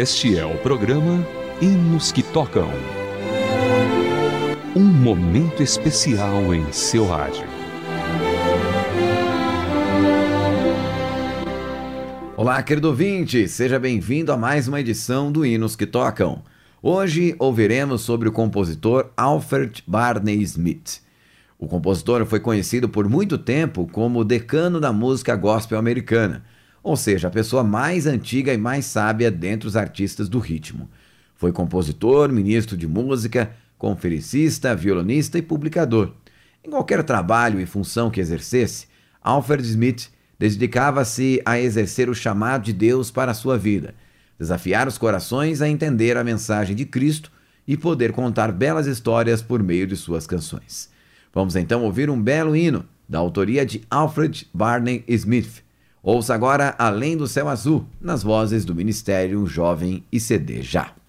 Este é o programa Hinos que Tocam. Um momento especial em seu rádio. Olá, querido ouvinte, seja bem-vindo a mais uma edição do Hinos que Tocam. Hoje ouviremos sobre o compositor Alfred Barney Smith. O compositor foi conhecido por muito tempo como o decano da música gospel americana, ou seja, a pessoa mais antiga e mais sábia dentre os artistas do ritmo. Foi compositor, ministro de música, conferencista, violonista e publicador. Em qualquer trabalho e função que exercesse, Alfred Smith dedicava-se a exercer o chamado de Deus para a sua vida, desafiar os corações a entender a mensagem de Cristo e poder contar belas histórias por meio de suas canções. Vamos então ouvir um belo hino da autoria de Alfred Barney Smith. Ouça agora Além do Céu Azul, nas vozes do Ministério Jovem e CD Já.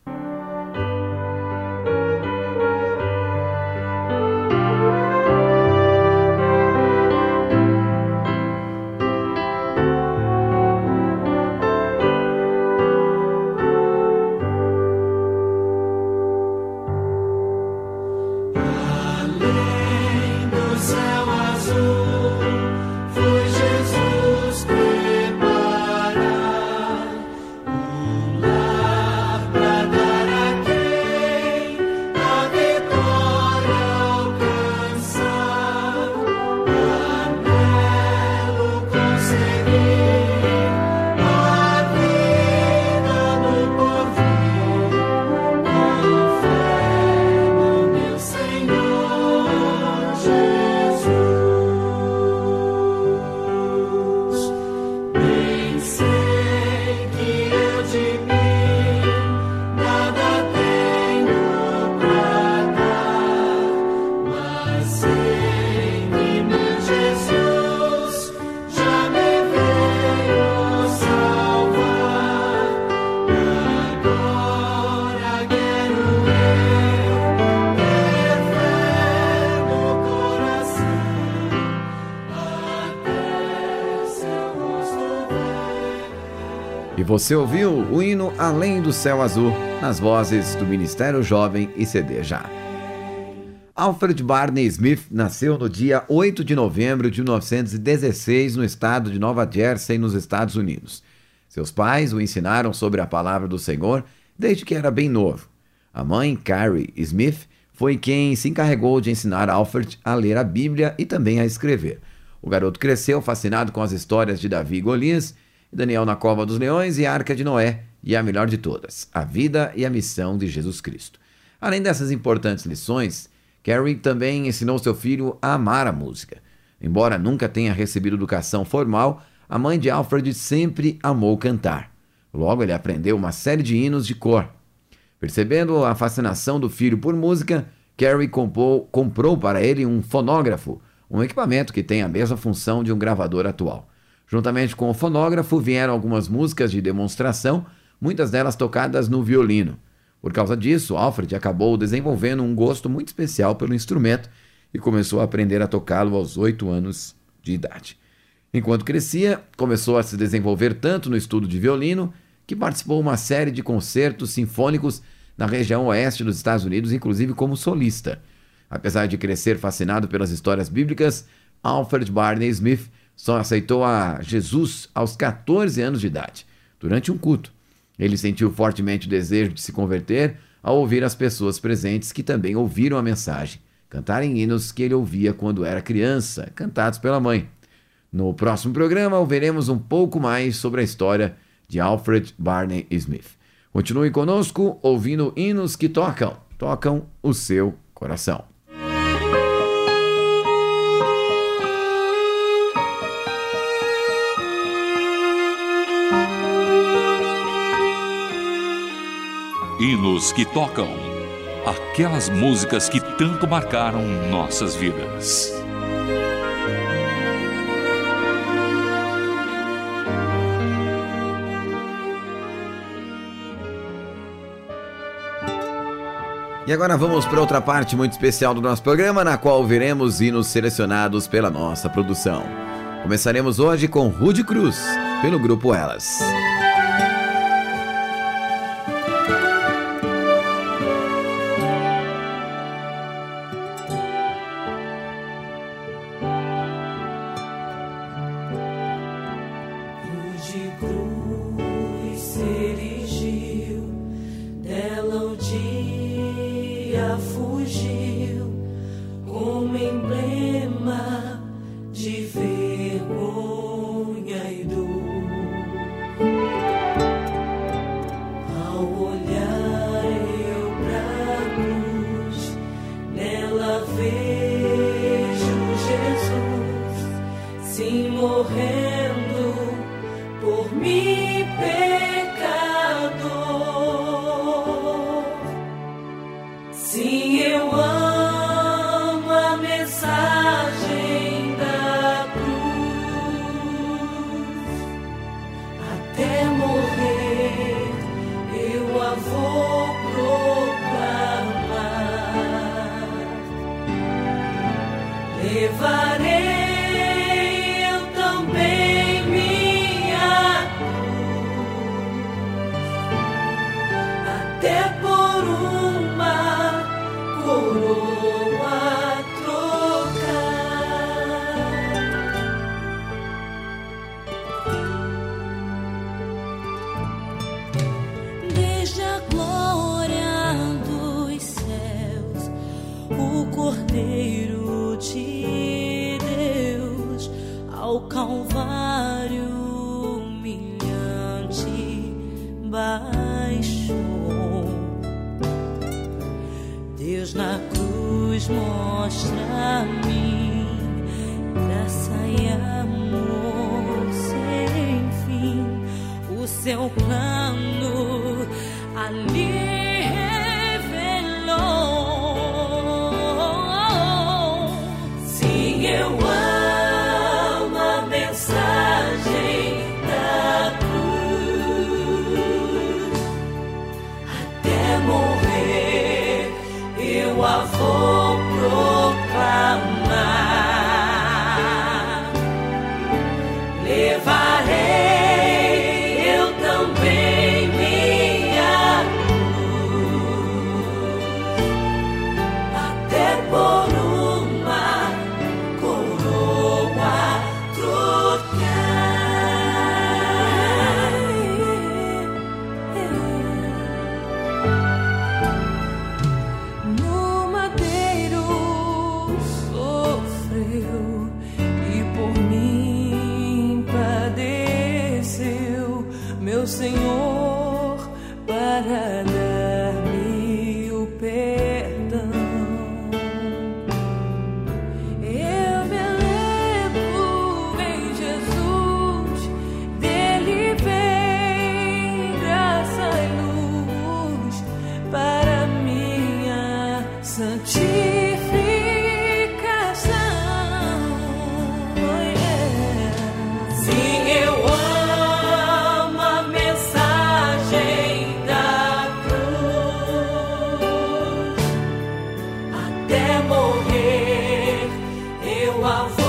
Você ouviu o hino Além do Céu Azul, nas vozes do Ministério Jovem e CD Já. Alfred Barney Smith nasceu no dia 8 de novembro de 1916 no estado de Nova Jersey, nos Estados Unidos. Seus pais o ensinaram sobre a palavra do Senhor desde que era bem novo. A mãe, Carrie Smith, foi quem se encarregou de ensinar Alfred a ler a Bíblia e também a escrever. O garoto cresceu fascinado com as histórias de Davi e Golias Daniel na Cova dos Leões e a Arca de Noé, e a melhor de todas, a vida e a missão de Jesus Cristo. Além dessas importantes lições, Carrie também ensinou seu filho a amar a música. Embora nunca tenha recebido educação formal, a mãe de Alfred sempre amou cantar. Logo, ele aprendeu uma série de hinos de cor. Percebendo a fascinação do filho por música, comprou, comprou para ele um fonógrafo, um equipamento que tem a mesma função de um gravador atual. Juntamente com o fonógrafo vieram algumas músicas de demonstração, muitas delas tocadas no violino. Por causa disso, Alfred acabou desenvolvendo um gosto muito especial pelo instrumento e começou a aprender a tocá-lo aos oito anos de idade. Enquanto crescia, começou a se desenvolver tanto no estudo de violino que participou de uma série de concertos sinfônicos na região oeste dos Estados Unidos, inclusive como solista. Apesar de crescer fascinado pelas histórias bíblicas, Alfred Barney Smith só aceitou a Jesus aos 14 anos de idade, durante um culto. Ele sentiu fortemente o desejo de se converter ao ouvir as pessoas presentes que também ouviram a mensagem, cantarem hinos que ele ouvia quando era criança, cantados pela mãe. No próximo programa, ouviremos um pouco mais sobre a história de Alfred Barney Smith. Continue conosco ouvindo hinos que tocam, tocam o seu coração. Hinos que tocam aquelas músicas que tanto marcaram nossas vidas. E agora vamos para outra parte muito especial do nosso programa, na qual veremos hinos selecionados pela nossa produção. Começaremos hoje com Rude Cruz, pelo grupo Elas. morrendo por me perder. Vou while.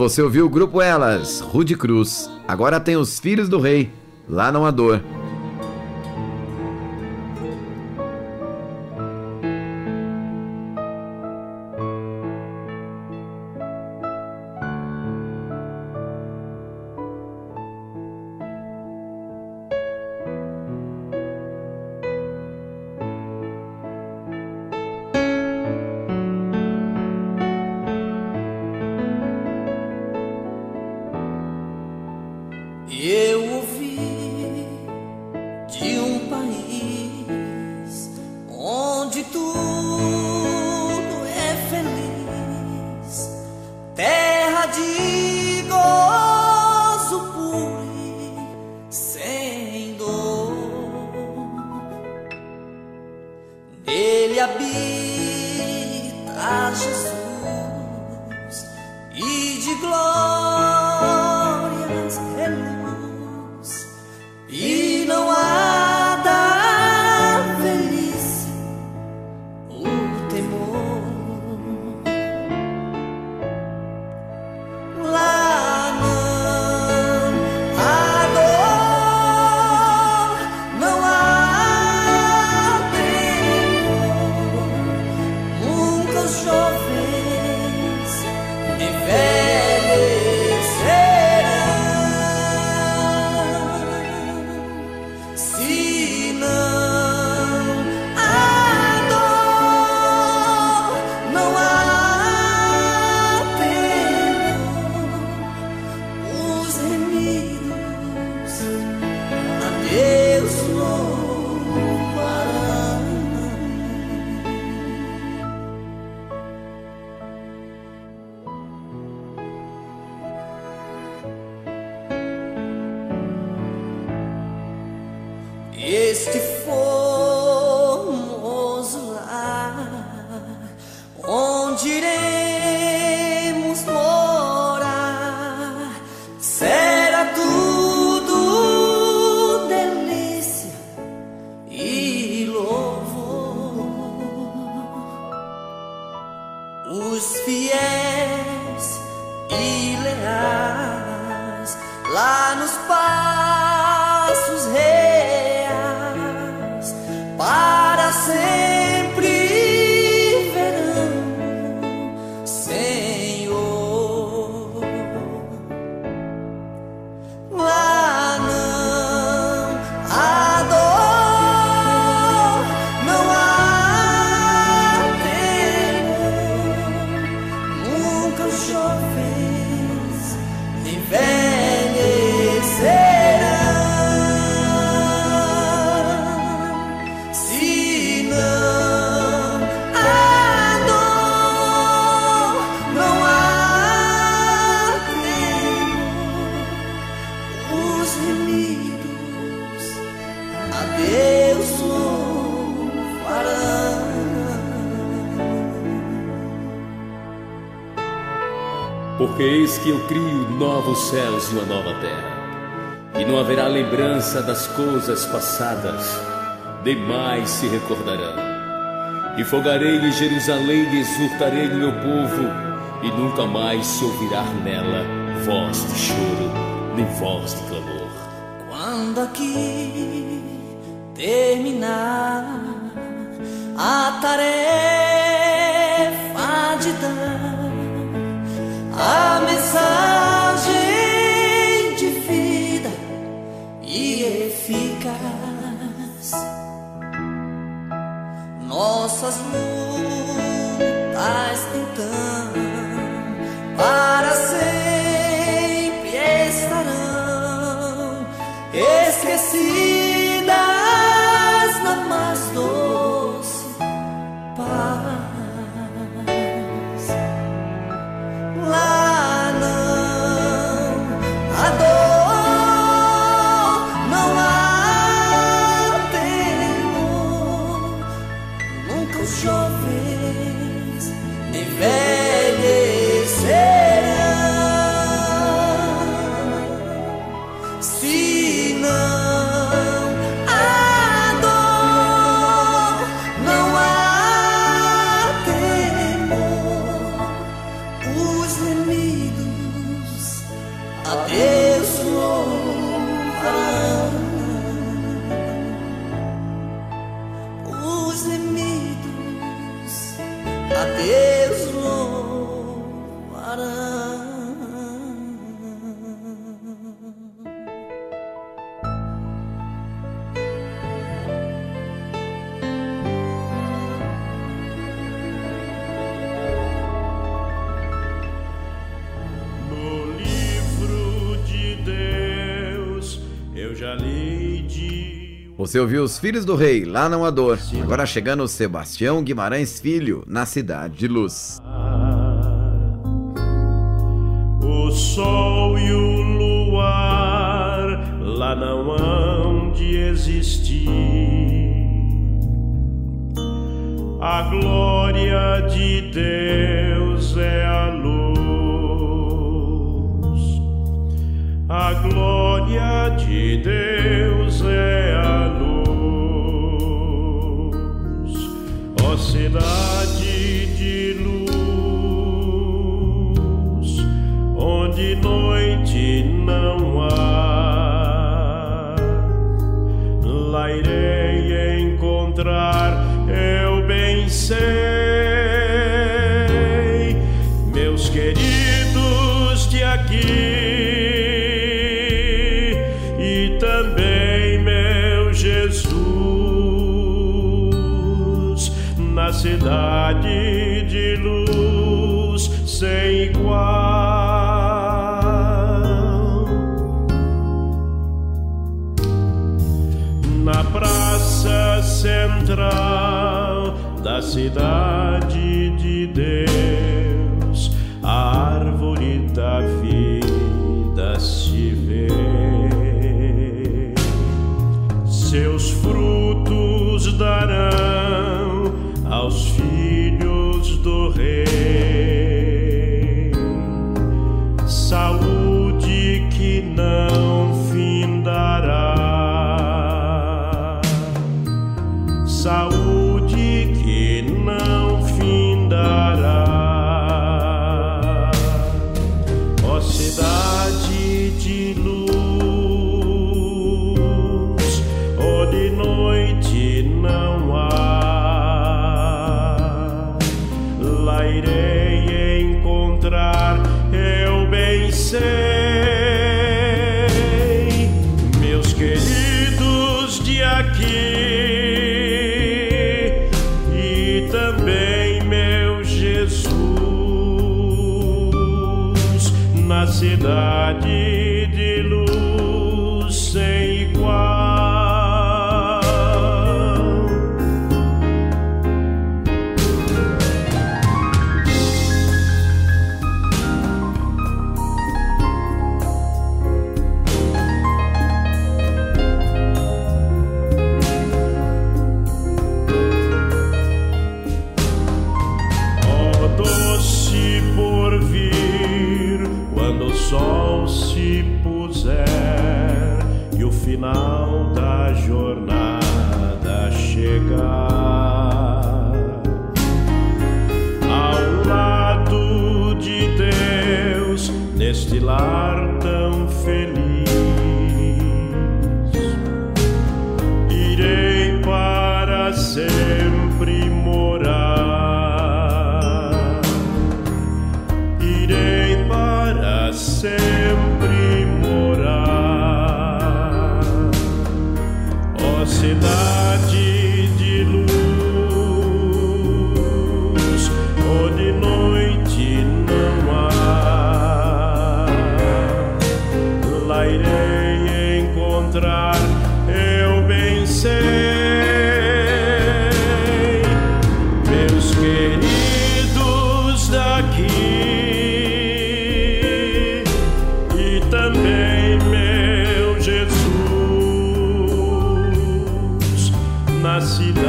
Você ouviu o grupo Elas, Rude Cruz. Agora tem os Filhos do Rei, lá não há dor. Que eu crio novos céus e uma nova terra, e não haverá lembrança das coisas passadas, demais se recordarão. E fogarei em Jerusalém e exultarei no meu povo, e nunca mais se ouvirá nela voz de choro, nem voz de clamor. Quando aqui terminar a tarefa Nossas lutas Você ouviu Os Filhos do Rei, lá não há dor. Agora chegando Sebastião Guimarães Filho, na Cidade de Luz. O sol e o luar lá não hão de existir. A glória de Deus é a luz. A glória de Deus de luz sem igual. Na praça central da cidade de Deus, a árvore da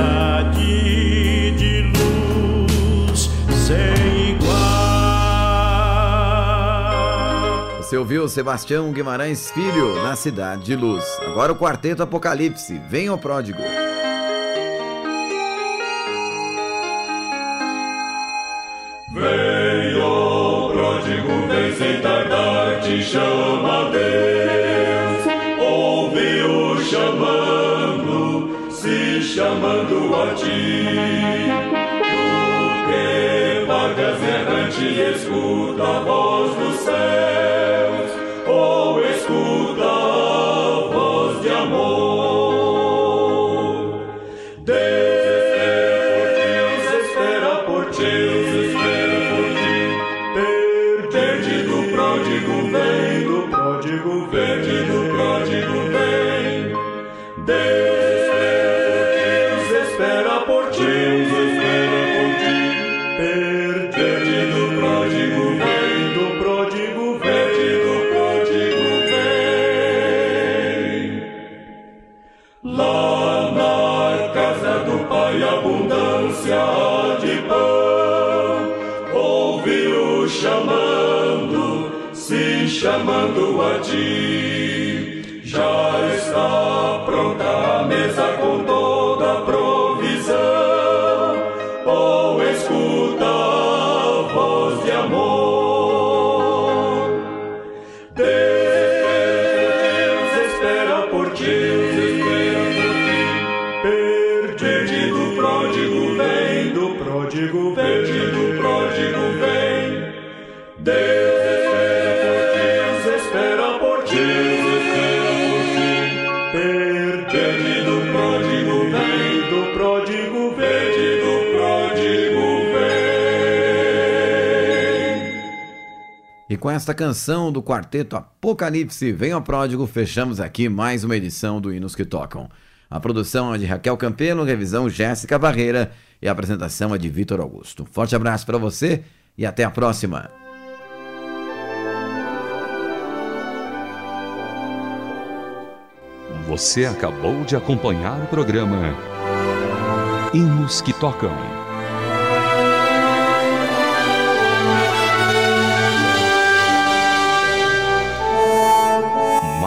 cidade de luz sem igual. Você ouviu Sebastião Guimarães Filho, na Cidade de Luz. Agora o Quarteto Apocalipse, Vem o Pródigo. Vem, ó pródigo, vem sem tardar, te chama Deus. Se chamando a ti. Tu que vagas errante, escuta a voz dos com esta canção do quarteto Apocalipse, ao Pródigo, fechamos aqui mais uma edição do Hinos que Tocam. A produção é de Raquel Campelo, revisão Jéssica Barreira e a apresentação é de Vitor Augusto. Forte abraço para você e até a próxima. Você acabou de acompanhar o programa Hinos que Tocam.